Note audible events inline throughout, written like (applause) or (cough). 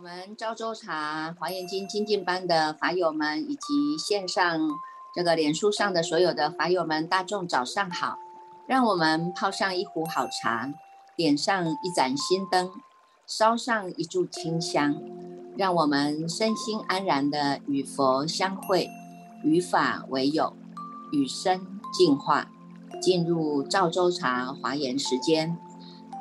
我们昭州茶华严经精进班的法友们，以及线上这个脸书上的所有的法友们，大众早上好！让我们泡上一壶好茶，点上一盏心灯，烧上一炷清香，让我们身心安然的与佛相会，与法为友，与生进化，进入赵州茶华严时间。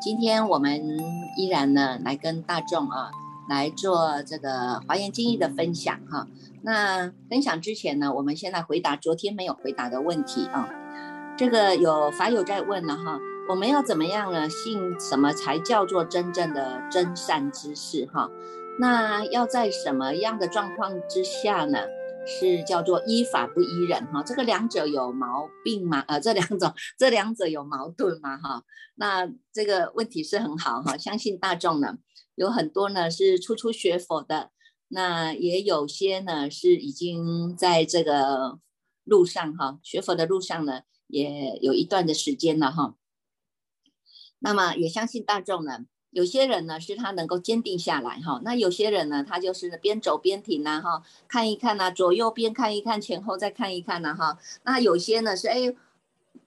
今天我们依然呢，来跟大众啊。来做这个华严经义的分享哈。那分享之前呢，我们先来回答昨天没有回答的问题啊。这个有法友在问了哈，我们要怎么样呢？信什么才叫做真正的真善之事哈？那要在什么样的状况之下呢？是叫做依法不依人哈？这个两者有毛病吗？呃，这两种这两者有矛盾吗？哈？那这个问题是很好哈，相信大众呢。有很多呢是初初学佛的，那也有些呢是已经在这个路上哈，学佛的路上呢也有一段的时间了哈。那么也相信大众呢，有些人呢是他能够坚定下来哈，那有些人呢他就是边走边停呐哈，看一看呐，左右边看一看，前后再看一看呐哈。那有些呢是哎，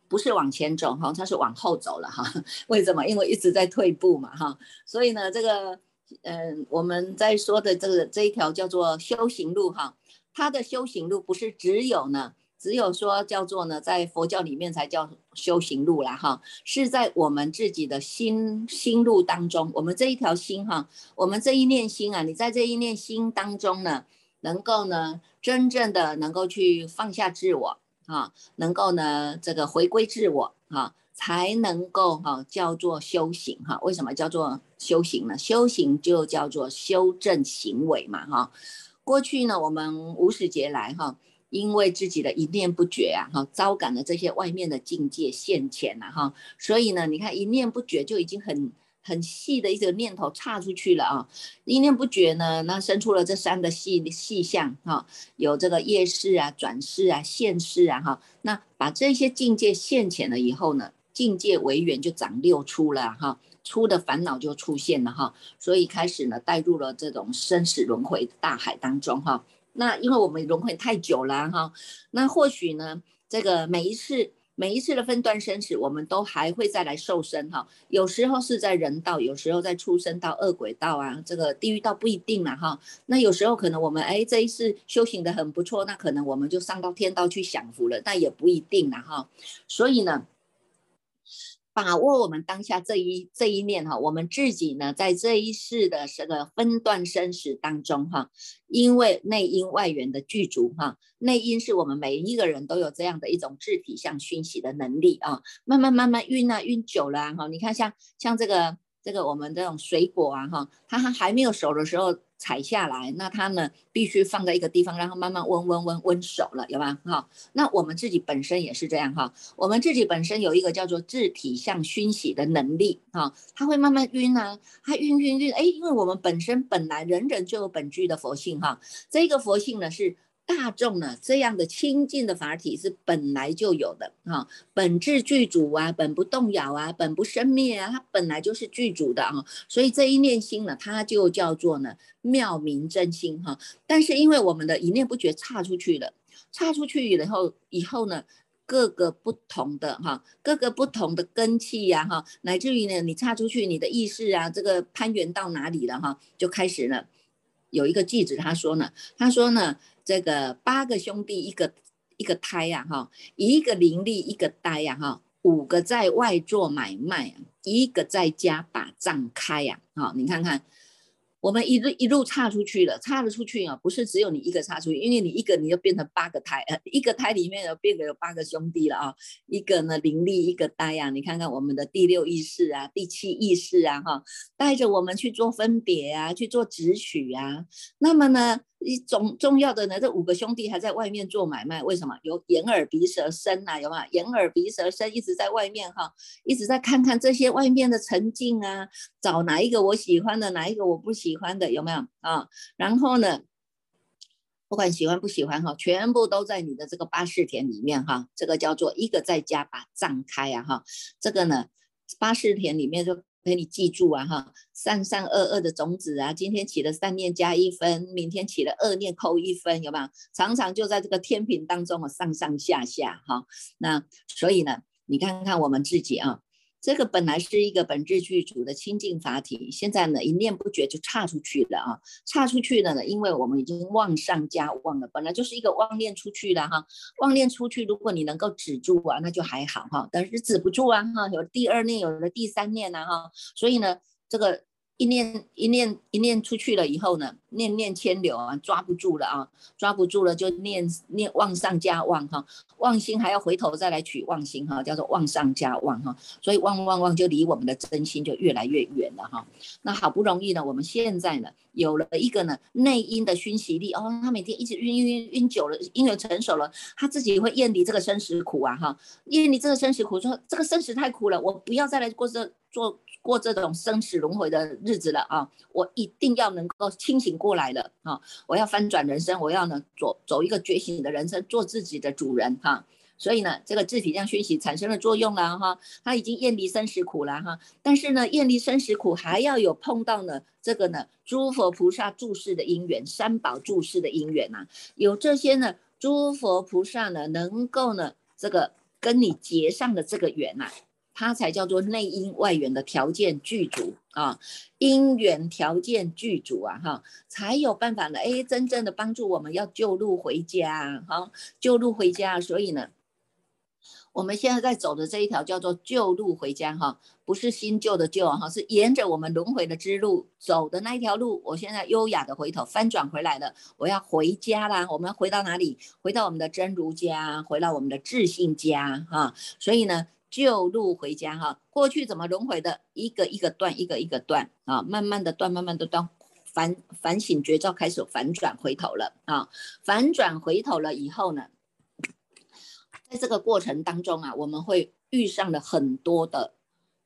不是往前走哈，他是往后走了哈。(laughs) 为什么？因为一直在退步嘛哈，所以呢这个。嗯，我们在说的这个这一条叫做修行路哈，它的修行路不是只有呢，只有说叫做呢，在佛教里面才叫修行路啦哈，是在我们自己的心心路当中，我们这一条心哈，我们这一念心啊，你在这一念心当中呢，能够呢，真正的能够去放下自我啊，能够呢，这个回归自我啊。才能够哈叫做修行哈？为什么叫做修行呢？修行就叫做修正行为嘛哈。过去呢，我们无始劫来哈，因为自己的一念不绝啊哈，招感了这些外面的境界现前了哈，所以呢，你看一念不绝就已经很很细的一个念头岔出去了啊。一念不绝呢，那生出了这三个细细相哈，有这个业事啊、转世啊、现世啊哈。那把这些境界现前了以后呢？境界为缘就长六出了哈，出的烦恼就出现了哈，所以开始呢带入了这种生死轮回大海当中哈。那因为我们轮回太久了哈，那或许呢这个每一次每一次的分段生死，我们都还会再来受生哈。有时候是在人道，有时候在出生到恶鬼道啊，这个地狱道不一定了哈。那有时候可能我们哎这一次修行的很不错，那可能我们就上到天道去享福了，但也不一定了哈。所以呢。把握我们当下这一这一念哈，我们自己呢，在这一世的这个分段生死当中哈，因为内因外缘的具足哈，内因是我们每一个人都有这样的一种自体相熏习的能力啊，慢慢慢慢运啊运久了哈，你看像像这个这个我们这种水果啊哈，它还还没有熟的时候。采下来，那它呢必须放在一个地方，然后慢慢温温温温熟了，有吧？哈，那我们自己本身也是这样哈，我们自己本身有一个叫做自体向熏洗的能力哈，它会慢慢晕啊，它晕晕晕，哎，因为我们本身本来人人就有本具的佛性哈，这个佛性呢是。大众呢，这样的清净的法体是本来就有的哈，本质具足啊，本不动摇啊，本不生灭啊，它本来就是具足的啊，所以这一念心呢，它就叫做呢妙明真心哈。但是因为我们的一念不觉差出去了，差出去以后以后呢，各个不同的哈，各个不同的根气呀哈，乃至于呢，你差出去，你的意识啊，这个攀援到哪里了哈，就开始了。有一个记者他说呢，他说呢。这个八个兄弟一个一个胎呀哈，一个伶俐一个呆呀哈，五个在外做买卖，一个在家把账开呀，哈，你看看。我们一路一路差出去了，差了出去啊，不是只有你一个差出去，因为你一个你就变成八个胎，呃，一个胎里面有变得有八个兄弟了啊，一个呢灵力，一个呆呀，你看看我们的第六意识啊，第七意识啊，哈，带着我们去做分别啊，去做直取啊，那么呢，一重重要的呢，这五个兄弟还在外面做买卖，为什么？有眼耳鼻舌身呐，有吗？眼耳鼻舌身一直在外面哈，一直在看看这些外面的沉静啊，找哪一个我喜欢的，哪一个我不喜。欢的有没有啊？然后呢，不管喜欢不喜欢哈，全部都在你的这个八士田里面哈。这个叫做一个在家把账开啊哈。这个呢，八士田里面就那你记住啊哈，善善恶恶的种子啊，今天起了善念加一分，明天起了恶念扣一分，有没有？常常就在这个天平当中啊，上上下下哈。那所以呢，你看看我们自己啊。这个本来是一个本质具足的清净法体，现在呢一念不觉就差出去了啊！差出去了呢，因为我们已经妄上加妄了，本来就是一个妄念出去了哈。妄念出去，如果你能够止住啊，那就还好哈。但是止不住啊哈，有第二念，有了第三念了哈。所以呢，这个。一念一念一念出去了以后呢，念念牵流啊，抓不住了啊，抓不住了就念念妄上加妄哈，妄心还要回头再来取妄心哈，叫做妄上加妄哈，所以妄妄妄就离我们的真心就越来越远了哈。那好不容易呢，我们现在呢有了一个呢内因的熏习力哦，他每天一直晕晕晕晕久了，因缘成熟了，他自己会厌离这个生死苦啊哈，厌离这个生死苦，说这个生死太苦了，我不要再来过这做。过这种生死轮回的日子了啊！我一定要能够清醒过来了啊！我要翻转人生，我要呢走走一个觉醒的人生，做自己的主人哈。所以呢，这个自体量学习产生了作用了哈，他已经厌离生死苦了哈。但是呢，厌离生死苦还要有碰到呢这个呢诸佛菩萨注释的因缘，三宝注释的因缘呐，有这些呢诸佛菩萨呢能够呢这个跟你结上的这个缘呐。它才叫做内因外缘的条件具足啊，因缘条件具足啊，哈，才有办法呢，哎，真正的帮助我们要救路回家，哈，救路回家。所以呢，我们现在在走的这一条叫做救路回家，哈，不是新旧的旧，哈，是沿着我们轮回的之路走的那一条路。我现在优雅的回头翻转回来了，我要回家啦。我们回到哪里？回到我们的真如家，回到我们的自信家，哈。所以呢。旧路回家哈，过去怎么轮回的？一个一个断，一个一个断啊，慢慢的断，慢慢的断，反反省绝招，开始反转回头了啊！反转回头了以后呢，在这个过程当中啊，我们会遇上了很多的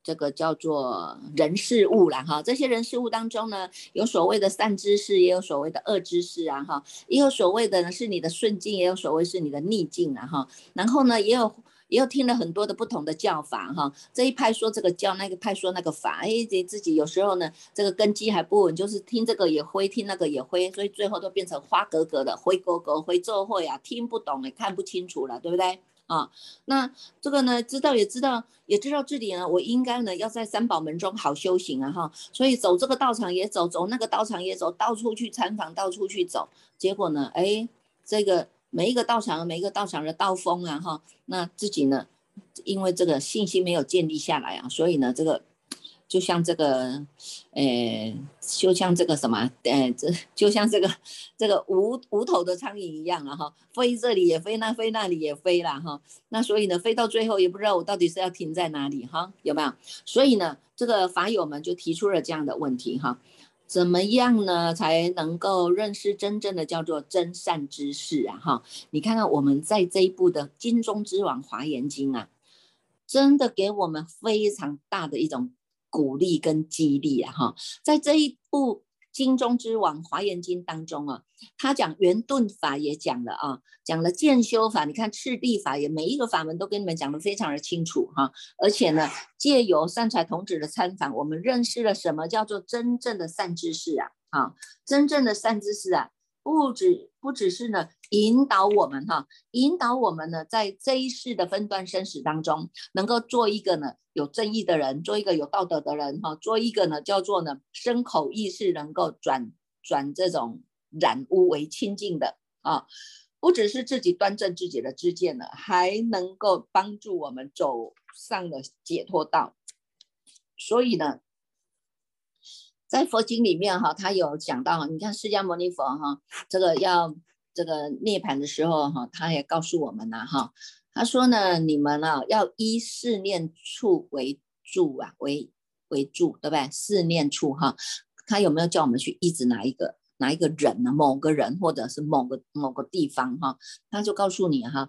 这个叫做人事物了哈。这些人事物当中呢，有所谓的善知识，也有所谓的恶知识啊哈，也有所谓的呢是你的顺境，也有所谓是你的逆境啊哈。然后呢，也有。也有听了很多的不同的教法哈，这一派说这个教，那个派说那个法，哎，自自己有时候呢，这个根基还不稳，就是听这个也灰，听那个也灰，所以最后都变成花格格的灰格格灰咒会啊，听不懂也看不清楚了，对不对啊？那这个呢，知道也知道，也知道这里呢，我应该呢要在三宝门中好修行啊哈，所以走这个道场也走，走那个道场也走，到处去参访，到处去走，结果呢，哎，这个。每一个道场，每一个道场的道风啊，哈，那自己呢，因为这个信心没有建立下来啊，所以呢，这个就像这个，呃，就像这个什么，呃，这就像这个这个无无头的苍蝇一样啊，哈，飞这里也飞，那飞那里也飞了哈，那所以呢，飞到最后也不知道我到底是要停在哪里哈，有没有？所以呢，这个法友们就提出了这样的问题哈。怎么样呢，才能够认识真正的叫做真善之事啊？哈，你看看我们在这一部的金中之王华严经啊，真的给我们非常大的一种鼓励跟激励啊！哈，在这一部。经中之王华严经当中啊，他讲圆顿法也讲了啊，讲了渐修法。你看赤壁法也每一个法门都跟你们讲的非常的清楚哈。而且呢，借由善财童子的参访，我们认识了什么叫做真正的善知识啊？啊，真正的善知识啊。不止不只是呢，引导我们哈，引导我们呢，在这一世的分段生死当中，能够做一个呢有正义的人，做一个有道德的人哈，做一个呢叫做呢身口意识能够转转这种染污为清净的啊，不只是自己端正自己的知见了，还能够帮助我们走上了解脱道，所以呢。在佛经里面哈，他有讲到，你看释迦牟尼佛哈，这个要这个涅盘的时候哈，他也告诉我们了哈，他说呢，你们啊要依四念处为住啊，为为住，对不对？四念处哈，他有没有叫我们去一直哪一个哪一个人呢？某个人或者是某个某个地方哈，他就告诉你哈。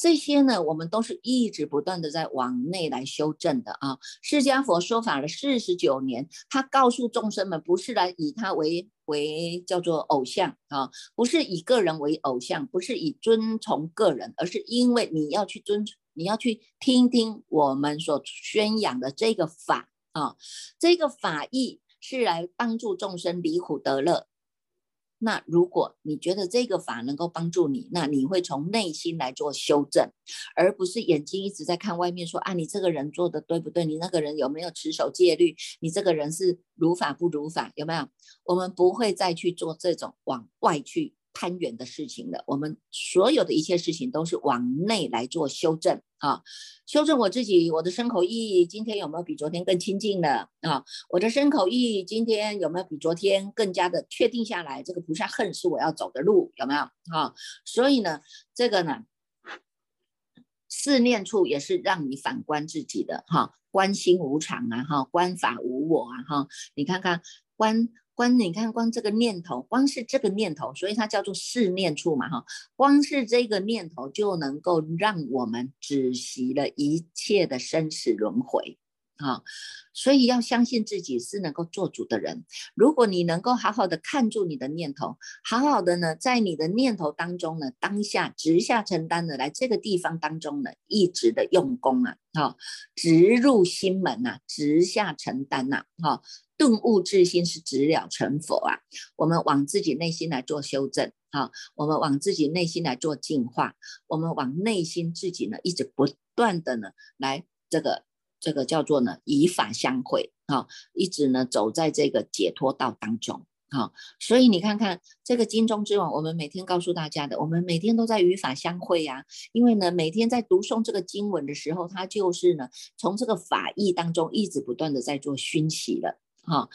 这些呢，我们都是一直不断的在往内来修正的啊。释迦佛说法了四十九年，他告诉众生们，不是来以他为为叫做偶像啊，不是以个人为偶像，不是以尊崇个人，而是因为你要去尊，你要去听听我们所宣扬的这个法啊，这个法义是来帮助众生离苦得乐。那如果你觉得这个法能够帮助你，那你会从内心来做修正，而不是眼睛一直在看外面，说啊，你这个人做的对不对？你那个人有没有持守戒律？你这个人是如法不如法？有没有？我们不会再去做这种往外去。攀援的事情的，我们所有的一切事情都是往内来做修正啊，修正我自己，我的身口意义今天有没有比昨天更亲近了啊？我的身口意义今天有没有比昨天更加的确定下来？这个菩萨恨是我要走的路，有没有啊？所以呢，这个呢，四念处也是让你反观自己的哈，观心无常啊哈，观法无我啊哈，你看看观。光你看，光这个念头，光是这个念头，所以它叫做四念处嘛，哈，光是这个念头就能够让我们止息了一切的生死轮回。啊，所以要相信自己是能够做主的人。如果你能够好好的看住你的念头，好好的呢，在你的念头当中呢，当下直下承担的来这个地方当中呢，一直的用功啊，哈，直入心门呐，直下承担呐，哈，顿悟至心是直了成佛啊。我们往自己内心来做修正，哈，我们往自己内心来做净化，我们往内心自己呢，一直不断的呢，来这个。这个叫做呢以法相会啊，一直呢走在这个解脱道当中啊，所以你看看这个金钟之王，我们每天告诉大家的，我们每天都在与法相会呀。因为呢，每天在读诵这个经文的时候，它就是呢从这个法义当中一直不断的在做熏习的哈。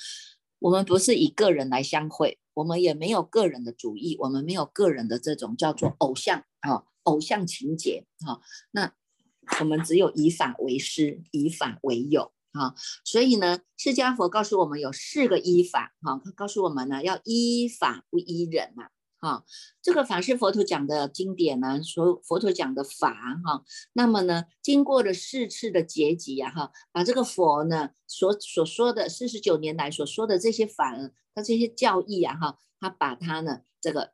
我们不是以个人来相会，我们也没有个人的主义，我们没有个人的这种叫做偶像啊，偶像情节啊。那。我们只有以法为师，以法为友啊！所以呢，释迦佛告诉我们有四个依法哈，他告诉我们呢要依法不依人啊哈。这个法是佛陀讲的经典呢，所佛陀讲的法哈。那么呢，经过了四次的结集呀哈，把这个佛呢所所说的四十九年来所说的这些法，他这些教义啊哈，他把它呢这个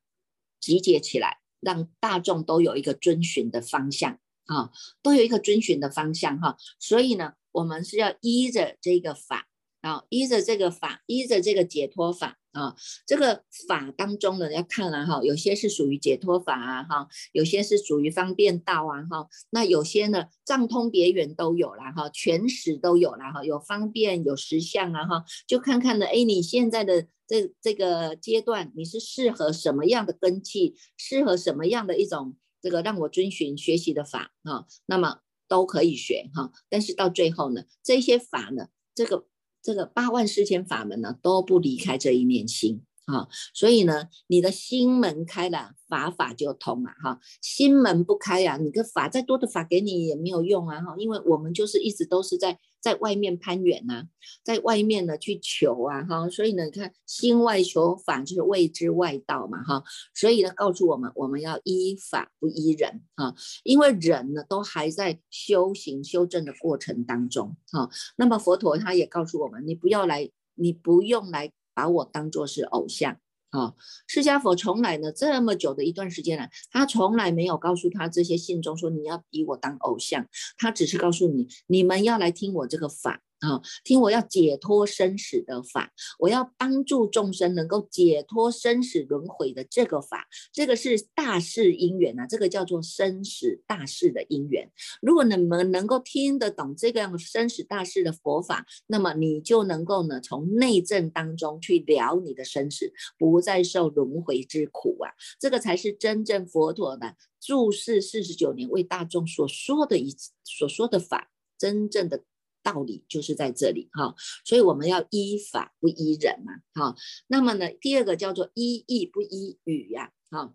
集结起来，让大众都有一个遵循的方向。啊，都有一个遵循的方向哈，所以呢，我们是要依着这个法啊，依着这个法，依着这个解脱法啊，这个法当中呢，要看了哈，有些是属于解脱法啊哈，有些是属于方便道啊哈，那有些呢，藏通别圆都有了哈，全实都有了哈，有方便有实相啊哈，就看看呢，哎，你现在的这这个阶段，你是适合什么样的根器，适合什么样的一种。这个让我遵循学习的法啊，那么都可以学哈，但是到最后呢，这些法呢，这个这个八万四千法门呢，都不离开这一念心啊，所以呢，你的心门开了，法法就通了哈，心门不开呀，你个法再多的法给你也没有用啊哈，因为我们就是一直都是在。在外面攀援呐，在外面呢去求啊，哈，所以呢，你看心外求法就是谓之外道嘛，哈，所以呢，告诉我们我们要依法不依人啊，因为人呢都还在修行修正的过程当中，哈，那么佛陀他也告诉我们，你不要来，你不用来把我当做是偶像。啊，释迦佛从来呢这么久的一段时间来，他从来没有告诉他这些信中说你要以我当偶像，他只是告诉你，你们要来听我这个法。啊，听我要解脱生死的法，我要帮助众生能够解脱生死轮回的这个法，这个是大事因缘啊，这个叫做生死大事的因缘。如果你们能够听得懂这个样生死大事的佛法，那么你就能够呢从内证当中去了你的生死，不再受轮回之苦啊。这个才是真正佛陀的注释四十九年为大众所说的一所说的法，真正的。道理就是在这里哈，所以我们要依法不依人嘛哈。那么呢，第二个叫做依义不依语呀哈。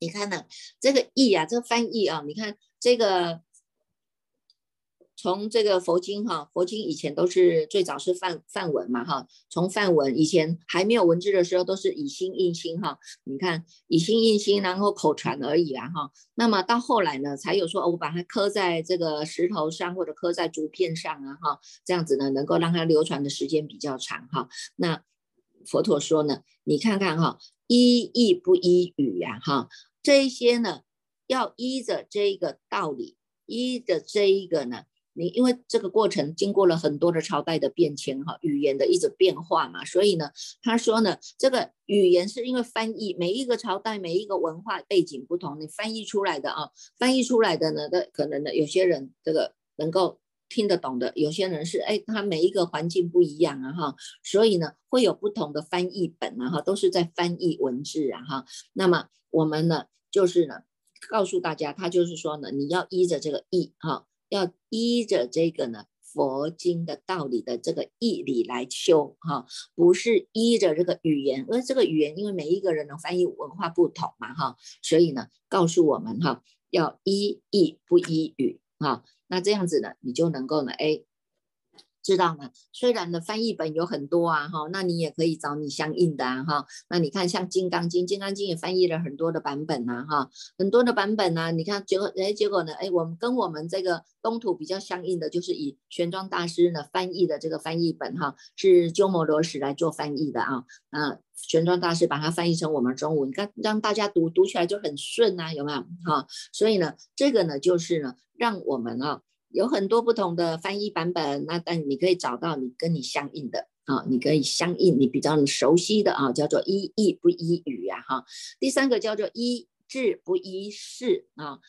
你看呢，这个义啊，这个翻译啊，你看这个。从这个佛经哈，佛经以前都是最早是梵梵文嘛哈，从梵文以前还没有文字的时候，都是以心印心哈。你看以心印心，然后口传而已啊哈。那么到后来呢，才有说我把它刻在这个石头上或者刻在竹片上啊哈，这样子呢能够让它流传的时间比较长哈。那佛陀说呢，你看看哈，依义不依语呀哈，这一些呢要依着这一个道理，依着这一个呢。你因为这个过程经过了很多的朝代的变迁哈，语言的一直变化嘛，所以呢，他说呢，这个语言是因为翻译每一个朝代每一个文化背景不同，你翻译出来的啊，翻译出来的呢，的可能呢，有些人这个能够听得懂的，有些人是哎，他每一个环境不一样啊哈，所以呢，会有不同的翻译本啊哈，都是在翻译文字啊哈。那么我们呢，就是呢，告诉大家，他就是说呢，你要依着这个译哈。要依着这个呢佛经的道理的这个义理来修哈，不是依着这个语言，因为这个语言因为每一个人的翻译文化不同嘛哈，所以呢告诉我们哈，要依义不依语哈，那这样子呢你就能够呢哎。知道吗？虽然呢，翻译本有很多啊，哈，那你也可以找你相应的啊，哈。那你看，像《金刚经》，《金刚经》也翻译了很多的版本啊，哈，很多的版本呢。你看，结果，哎，结果呢，哎，我们跟我们这个东土比较相应的，就是以玄奘大师呢翻译的这个翻译本，哈，是鸠摩罗什来做翻译的啊，啊，玄奘大师把它翻译成我们中文，你看让大家读读起来就很顺啊，有没有？哈，所以呢，这个呢，就是呢，让我们啊。有很多不同的翻译版本，那但你可以找到你跟你相应的啊，你可以相应你比较熟悉的啊，叫做依义不依语呀哈。第三个叫做依智不依事啊，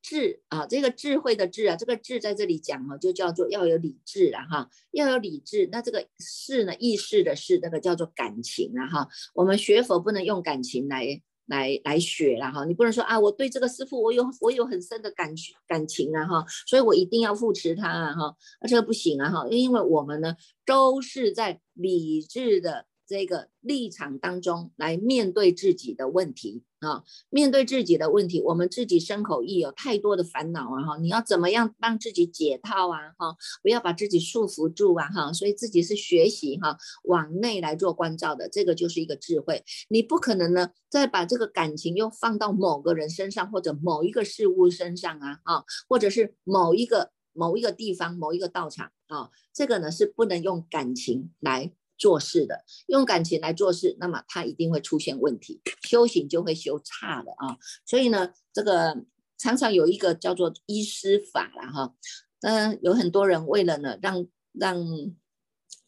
智啊这个智慧的智啊，这个智在这里讲哈，就叫做要有理智了哈，要有理智。那这个事呢，意识的事，那个叫做感情啊哈。我们学佛不能用感情来。来来学了哈，你不能说啊，我对这个师傅我有我有很深的感感情啊哈，所以我一定要扶持他啊哈，这个不行啊哈，因为我们呢都是在理智的。这个立场当中来面对自己的问题啊，面对自己的问题，我们自己身口意有太多的烦恼啊哈，你要怎么样帮自己解套啊哈，不要把自己束缚住啊哈，所以自己是学习哈，往内来做关照的，这个就是一个智慧。你不可能呢再把这个感情又放到某个人身上或者某一个事物身上啊啊，或者是某一个某一个地方某一个道场啊，这个呢是不能用感情来。做事的用感情来做事，那么他一定会出现问题，修行就会修差了啊。所以呢，这个常常有一个叫做医师法了哈。嗯，有很多人为了呢，让让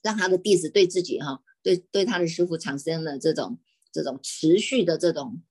让他的弟子对自己哈，对对他的师傅产生了这种这种持续的这种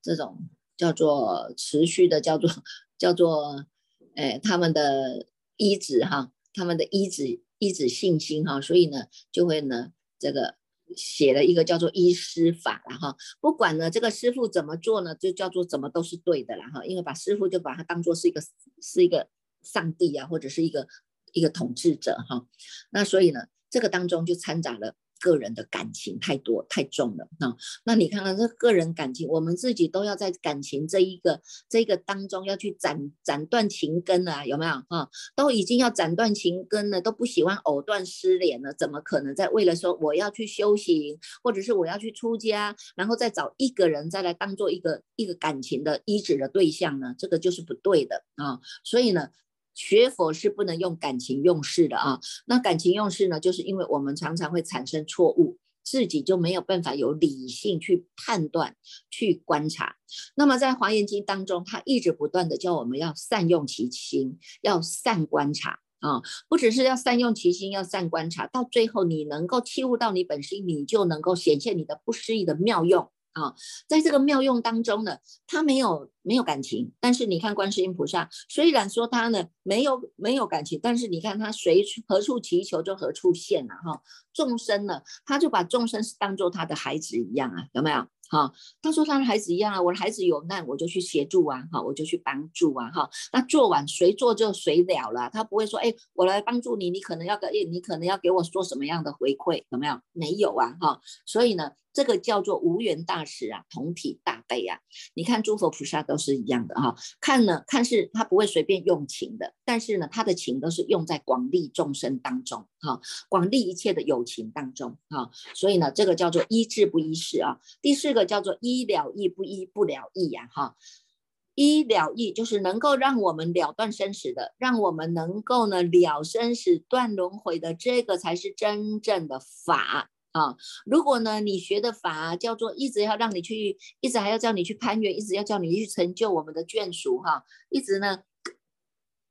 这种叫做持续的叫做叫做哎他们的医子哈，他们的医子医子信心哈，所以呢就会呢。这个写了一个叫做医师法了哈，不管呢这个师傅怎么做呢，就叫做怎么都是对的了哈，因为把师傅就把它当做是一个是一个上帝啊，或者是一个一个统治者哈，那所以呢这个当中就掺杂了。个人的感情太多太重了啊！那你看看这个人感情，我们自己都要在感情这一个这个当中要去斩斩断情根了，有没有啊？都已经要斩断情根了，都不喜欢藕断丝连了，怎么可能在为了说我要去修行，或者是我要去出家，然后再找一个人再来当做一个一个感情的医治的对象呢？这个就是不对的啊！所以呢。学佛是不能用感情用事的啊，那感情用事呢，就是因为我们常常会产生错误，自己就没有办法有理性去判断、去观察。那么在华严经当中，他一直不断的教我们要善用其心，要善观察啊，不只是要善用其心，要善观察，到最后你能够切悟到你本心，你就能够显现你的不思议的妙用。啊，在这个妙用当中呢，他没有没有感情，但是你看观世音菩萨，虽然说他呢没有没有感情，但是你看他随何处祈求就何处现了哈。众生呢，他就把众生是当做他的孩子一样啊，有没有？哈，他说他的孩子一样啊，我的孩子有难我就去协助啊，哈，我就去帮助啊，哈。那做完谁做就谁了了，他不会说，哎，我来帮助你，你可能要给，你可能要给我说什么样的回馈，有没有？没有啊，哈。所以呢。这个叫做无缘大使啊，同体大悲啊。你看诸佛菩萨都是一样的哈，看呢看是他不会随便用情的，但是呢他的情都是用在广利众生当中哈，广利一切的友情当中哈。所以呢这个叫做医治不医事啊。第四个叫做医了义不医不了义呀哈。医了义就是能够让我们了断生死的，让我们能够呢了生死断轮回的，这个才是真正的法。啊，如果呢，你学的法叫做一直要让你去，一直还要叫你去攀援，一直要叫你去成就我们的眷属哈，一直呢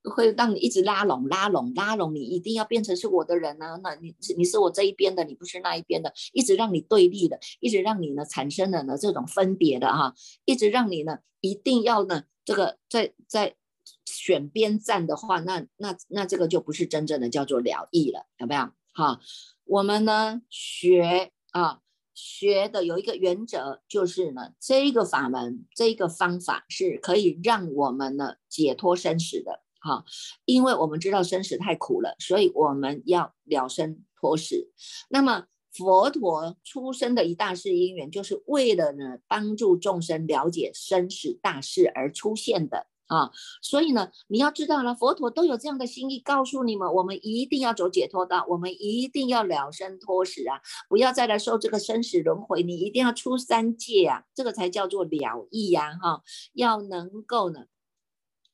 会让你一直拉拢、拉拢、拉拢，你一定要变成是我的人呢？那你你是我这一边的，你不是那一边的，一直让你对立的，一直让你呢产生了呢这种分别的哈，一直让你呢一定要呢这个在在选边站的话，那那那这个就不是真正的叫做了义了，有没有？哈，我们呢学啊。学的有一个原则，就是呢，这个法门，这个方法是可以让我们呢解脱生死的，哈，因为我们知道生死太苦了，所以我们要了生脱死。那么佛陀出生的一大事因缘，就是为了呢帮助众生了解生死大事而出现的。啊，所以呢，你要知道了，佛陀都有这样的心意，告诉你们，我们一定要走解脱道，我们一定要了生脱死啊，不要再来受这个生死轮回，你一定要出三界啊，这个才叫做了义呀，哈，要能够呢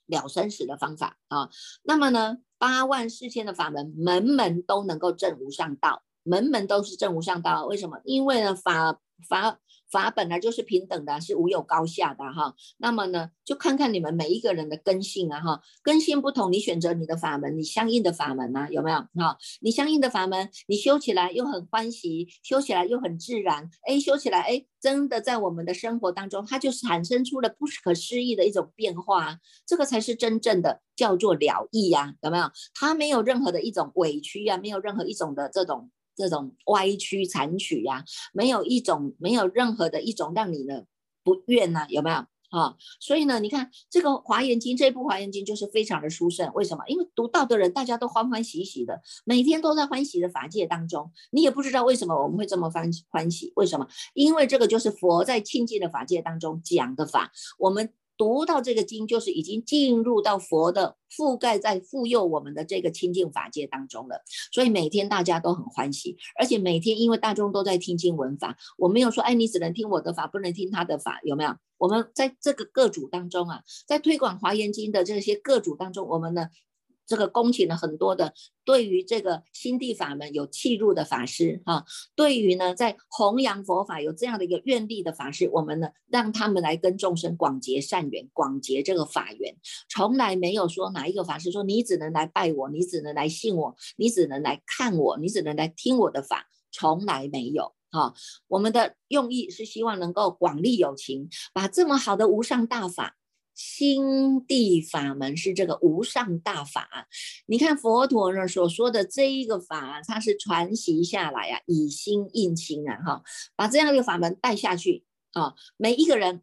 了生死的方法啊。那么呢，八万四千的法门，门门都能够证无上道，门门都是证无上道，为什么？因为呢，法法。法本来就是平等的，是无有高下的哈。那么呢，就看看你们每一个人的根性啊哈，根性不同，你选择你的法门，你相应的法门呢，有没有哈？你相应的法门，你修起来又很欢喜，修起来又很自然，哎，修起来哎，真的在我们的生活当中，它就产生出了不可思议的一种变化，这个才是真正的叫做了义呀，有没有？它没有任何的一种委屈呀，没有任何一种的这种。这种歪曲残曲呀，没有一种，没有任何的一种让你呢不怨呐，有没有啊？所以呢，你看这个《华严经》这部《华严经》就是非常的殊胜，为什么？因为读到的人大家都欢欢喜喜的，每天都在欢喜的法界当中。你也不知道为什么我们会这么欢欢喜，为什么？因为这个就是佛在清净的法界当中讲的法，我们。读到这个经，就是已经进入到佛的覆盖在复佑我们的这个清净法界当中了。所以每天大家都很欢喜，而且每天因为大众都在听经闻法，我没有说，哎，你只能听我的法，不能听他的法，有没有？我们在这个各组当中啊，在推广华严经的这些各组当中，我们呢。这个恭请了很多的对于这个心地法门有契入的法师哈，对于呢在弘扬佛法有这样的一个愿力的法师，我们呢让他们来跟众生广结善缘，广结这个法缘，从来没有说哪一个法师说你只能来拜我，你只能来信我，你只能来看我，你只能来听我的法，从来没有哈。我们的用意是希望能够广利有情，把这么好的无上大法。心地法门是这个无上大法，你看佛陀呢所说的这一个法，它是传习下来呀，以心印心啊，哈，把这样一个法门带下去啊，每一个人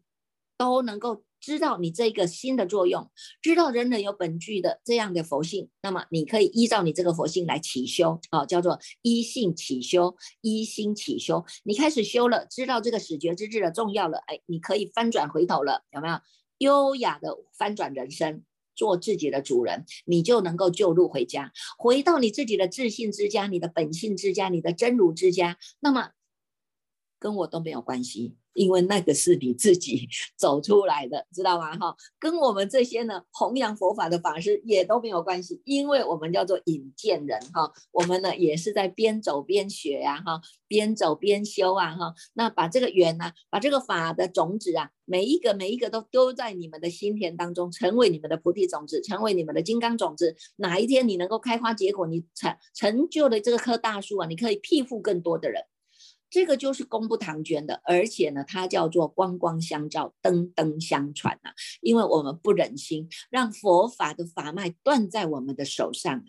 都能够知道你这个心的作用，知道人人有本具的这样的佛性，那么你可以依照你这个佛性来起修啊，叫做依性起修，依心起修。你开始修了，知道这个始觉之智的重要了，哎，你可以翻转回头了，有没有？优雅的翻转人生，做自己的主人，你就能够救路回家，回到你自己的自信之家，你的本性之家，你的真如之家。那么，跟我都没有关系。因为那个是你自己 (laughs) 走出来的，知道吗？哈，跟我们这些呢弘扬佛法的法师也都没有关系，因为我们叫做引荐人，哈，我们呢也是在边走边学呀，哈，边走边修啊，哈，那把这个缘呢，把这个法的种子啊，每一个每一个都丢在你们的心田当中，成为你们的菩提种子，成为你们的金刚种子。哪一天你能够开花结果，你成成就的这个棵大树啊，你可以庇护更多的人。这个就是功不唐捐的，而且呢，它叫做光光相照，灯灯相传呐。因为我们不忍心让佛法的法脉断在我们的手上，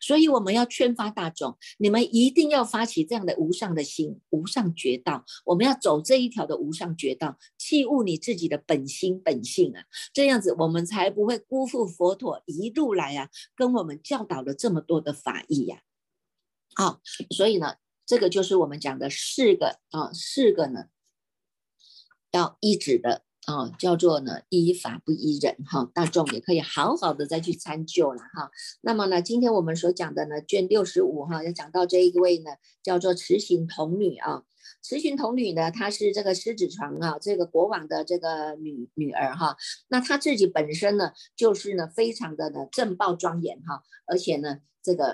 所以我们要劝发大众，你们一定要发起这样的无上的心，无上觉道。我们要走这一条的无上觉道，弃悟你自己的本心本性啊，这样子我们才不会辜负佛陀一路来啊，跟我们教导了这么多的法义呀。好，所以呢。这个就是我们讲的四个啊，四个呢要依止的啊，叫做呢依法不依人哈，大众也可以好好的再去参究了哈。那么呢，今天我们所讲的呢卷六十五哈，要讲到这一位呢叫做慈行童女啊，慈行童女呢，她是这个狮子床啊，这个国王的这个女女儿哈，那她自己本身呢就是呢非常的呢正报庄严哈，而且呢这个。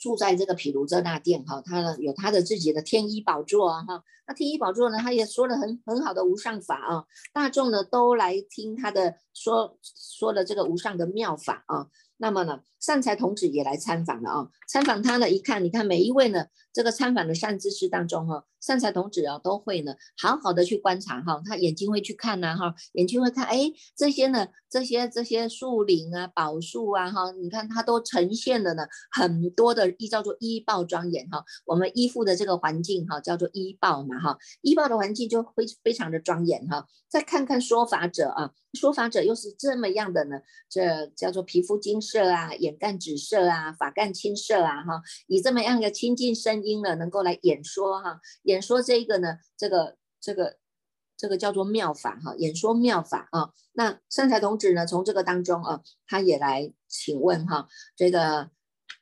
住在这个毗卢遮那殿哈，他呢有他的自己的天衣宝座啊哈，那天衣宝座呢，他也说了很很好的无上法啊，大众呢都来听他的说说的这个无上的妙法啊。那么呢，善财童子也来参访了啊！参访他呢，一看，你看每一位呢，这个参访的善知识当中哈，善财童子啊，都会呢，好好的去观察哈，他眼睛会去看呐哈，眼睛会看，哎，这些呢，这些这些树林啊，宝树啊哈，你看它都呈现了呢，很多的依叫做依报庄严哈，我们依附的这个环境哈，叫做依报嘛哈，依报的环境就会非常的庄严哈。再看看说法者啊。说法者又是这么样的呢？这叫做皮肤金色啊，眼干紫色啊，发干青色啊，哈，以这么样的清净声音呢，能够来演说哈，演说这一个呢，这个这个这个叫做妙法哈，演说妙法啊。那善财童子呢，从这个当中啊，他也来请问哈，这个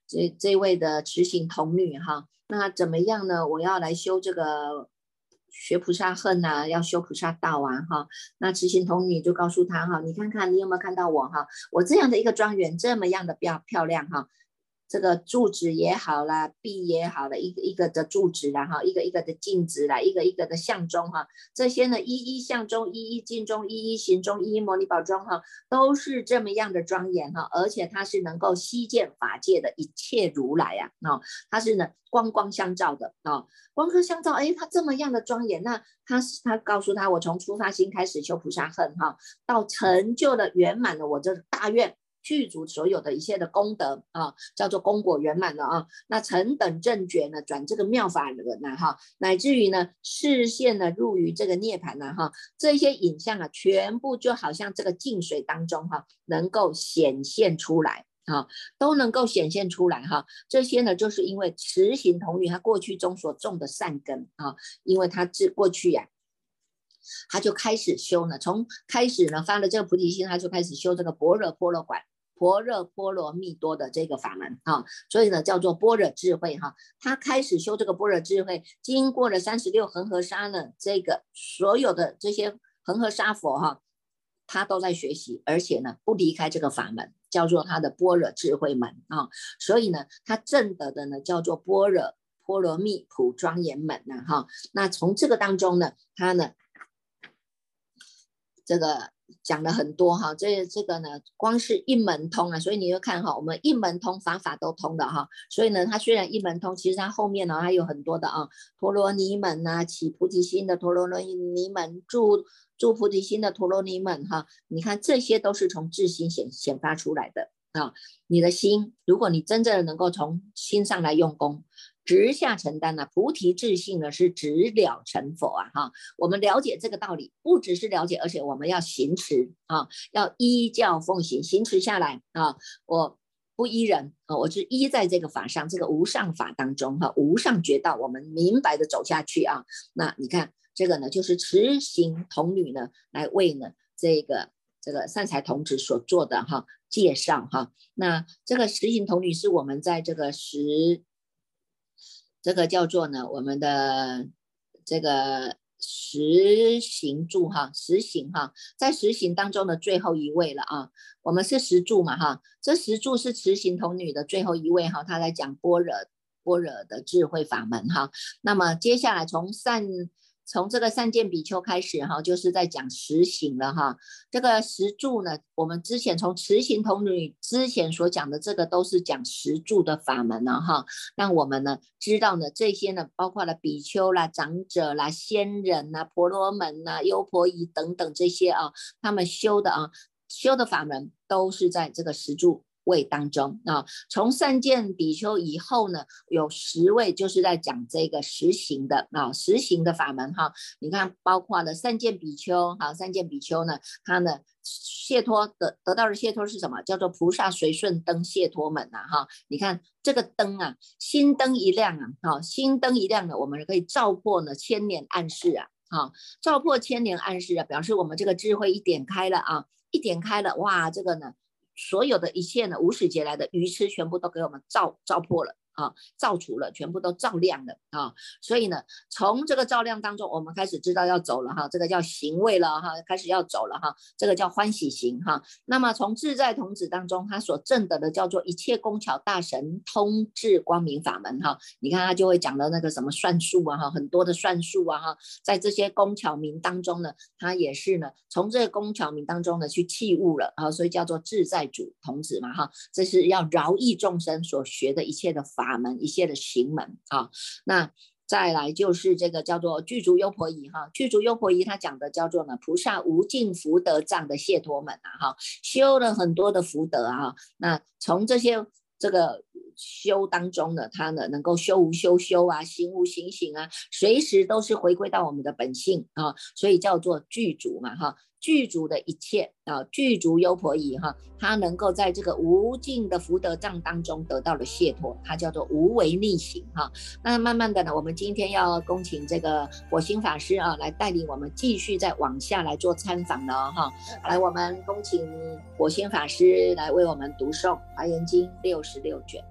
这这位的持行童女哈，那怎么样呢？我要来修这个。学菩萨恨呐，要修菩萨道啊，哈。那执行童女就告诉他哈，你看看你有没有看到我哈？我这样的一个庄园，这么样的漂漂亮哈。这个柱子也好啦，壁也好了，一个一个的柱子啦，哈，一个一个的镜子啦，一个一个的相中哈，这些呢，一一相中，一一镜中，一一行中，一一摩尼宝中哈，都是这么样的庄严哈，而且它是能够悉见法界的一切如来呀，哦，它是呢光光相照的啊，光光相照，哎，它这么样的庄严，那他他告诉他，我从出发心开始修菩萨恨哈，到成就了圆满了我这大愿。具足所有的一切的功德啊，叫做功果圆满了啊。那成等正觉呢，转这个妙法轮呢，哈，乃至于呢，视线呢入于这个涅盘呢，哈，这些影像啊，全部就好像这个净水当中哈，能够显现出来啊，都能够显现出来哈。这些呢，就是因为慈行童女她过去中所种的善根啊，因为她自过去呀。他就开始修呢，从开始呢发了这个菩提心，他就开始修这个般若波罗馆。般若波罗蜜多的这个法门啊，所以呢叫做般若智慧哈。他开始修这个般若智慧，经过了三十六恒河沙呢，这个所有的这些恒河沙佛哈，他都在学习，而且呢不离开这个法门，叫做他的般若智慧门啊。所以呢，他证得的呢叫做般若波罗蜜普庄严门呐哈。那从这个当中呢，他呢这个。讲了很多哈，这这个呢，光是一门通啊，所以你就看哈，我们一门通，法法都通的哈，所以呢，它虽然一门通，其实它后面呢还有很多的啊，陀罗尼门呐，起菩提心的陀罗尼门，住住菩提心的陀罗尼门哈，你看这些都是从自心显显发出来的啊，你的心，如果你真正的能够从心上来用功。直下承担呢？菩提自信呢是直了成佛啊！哈，我们了解这个道理，不只是了解，而且我们要行持啊，要依教奉行，行持下来啊！我不依人啊，我是依在这个法上，这个无上法当中哈，无上觉道，我们明白的走下去啊！那你看这个呢，就是持行童女呢来为呢这个这个善财童子所做的哈介绍哈。那这个持行童女是我们在这个十。这个叫做呢，我们的这个实行柱哈，实行哈，在实行当中的最后一位了啊。我们是十柱嘛哈，这十柱是慈行童女的最后一位哈，他在讲般若般若的智慧法门哈。那么接下来从善。从这个善见比丘开始哈，就是在讲实行了哈。这个实住呢，我们之前从持行童女之前所讲的这个都是讲实住的法门了哈。让我们呢知道呢这些呢，包括了比丘啦、长者啦、仙人呐、婆罗门呐、优婆夷等等这些啊，他们修的啊修的法门都是在这个实住。位当中啊，从善见比丘以后呢，有十位就是在讲这个实行的啊，实行的法门哈。你看，包括了善见比丘哈，三件比丘呢，他呢解脱得得到的解脱是什么？叫做菩萨随顺灯解脱门呐哈。你看这个灯啊，心灯一亮啊，哈，心灯一亮呢，我们可以照破呢千年暗示啊，哈，照破千年暗示啊，表示我们这个智慧一点开了啊，一点开了，哇，这个呢。所有的一切呢，无始劫来的愚痴全部都给我们照照破了。啊，照除了，全部都照亮了啊。所以呢，从这个照亮当中，我们开始知道要走了哈，这个叫行位了哈，开始要走了哈，这个叫欢喜行哈。那么从自在童子当中，他所证得的叫做一切工巧大神通智光明法门哈。你看他就会讲的那个什么算术啊哈，很多的算术啊哈，在这些工巧名当中呢，他也是呢，从这个工巧名当中呢去弃悟了啊，所以叫做自在主童子嘛哈，这是要饶益众生所学的一切的法法门，一切的行门啊。那再来就是这个叫做具足优婆夷哈，具足优婆夷他讲的叫做呢菩萨无尽福德藏的解脱门啊哈，修了很多的福德啊，那从这些这个修当中呢，他呢能够修无修修啊，行无行行啊，随时都是回归到我们的本性啊，所以叫做具足嘛哈。具足的一切啊，具足优婆夷哈，他能够在这个无尽的福德藏当中得到了解脱，它叫做无为逆行哈。那慢慢的呢，我们今天要恭请这个火星法师啊，来带领我们继续再往下来做参访了哈。来，我们恭请火星法师来为我们读诵《华严经》六十六卷。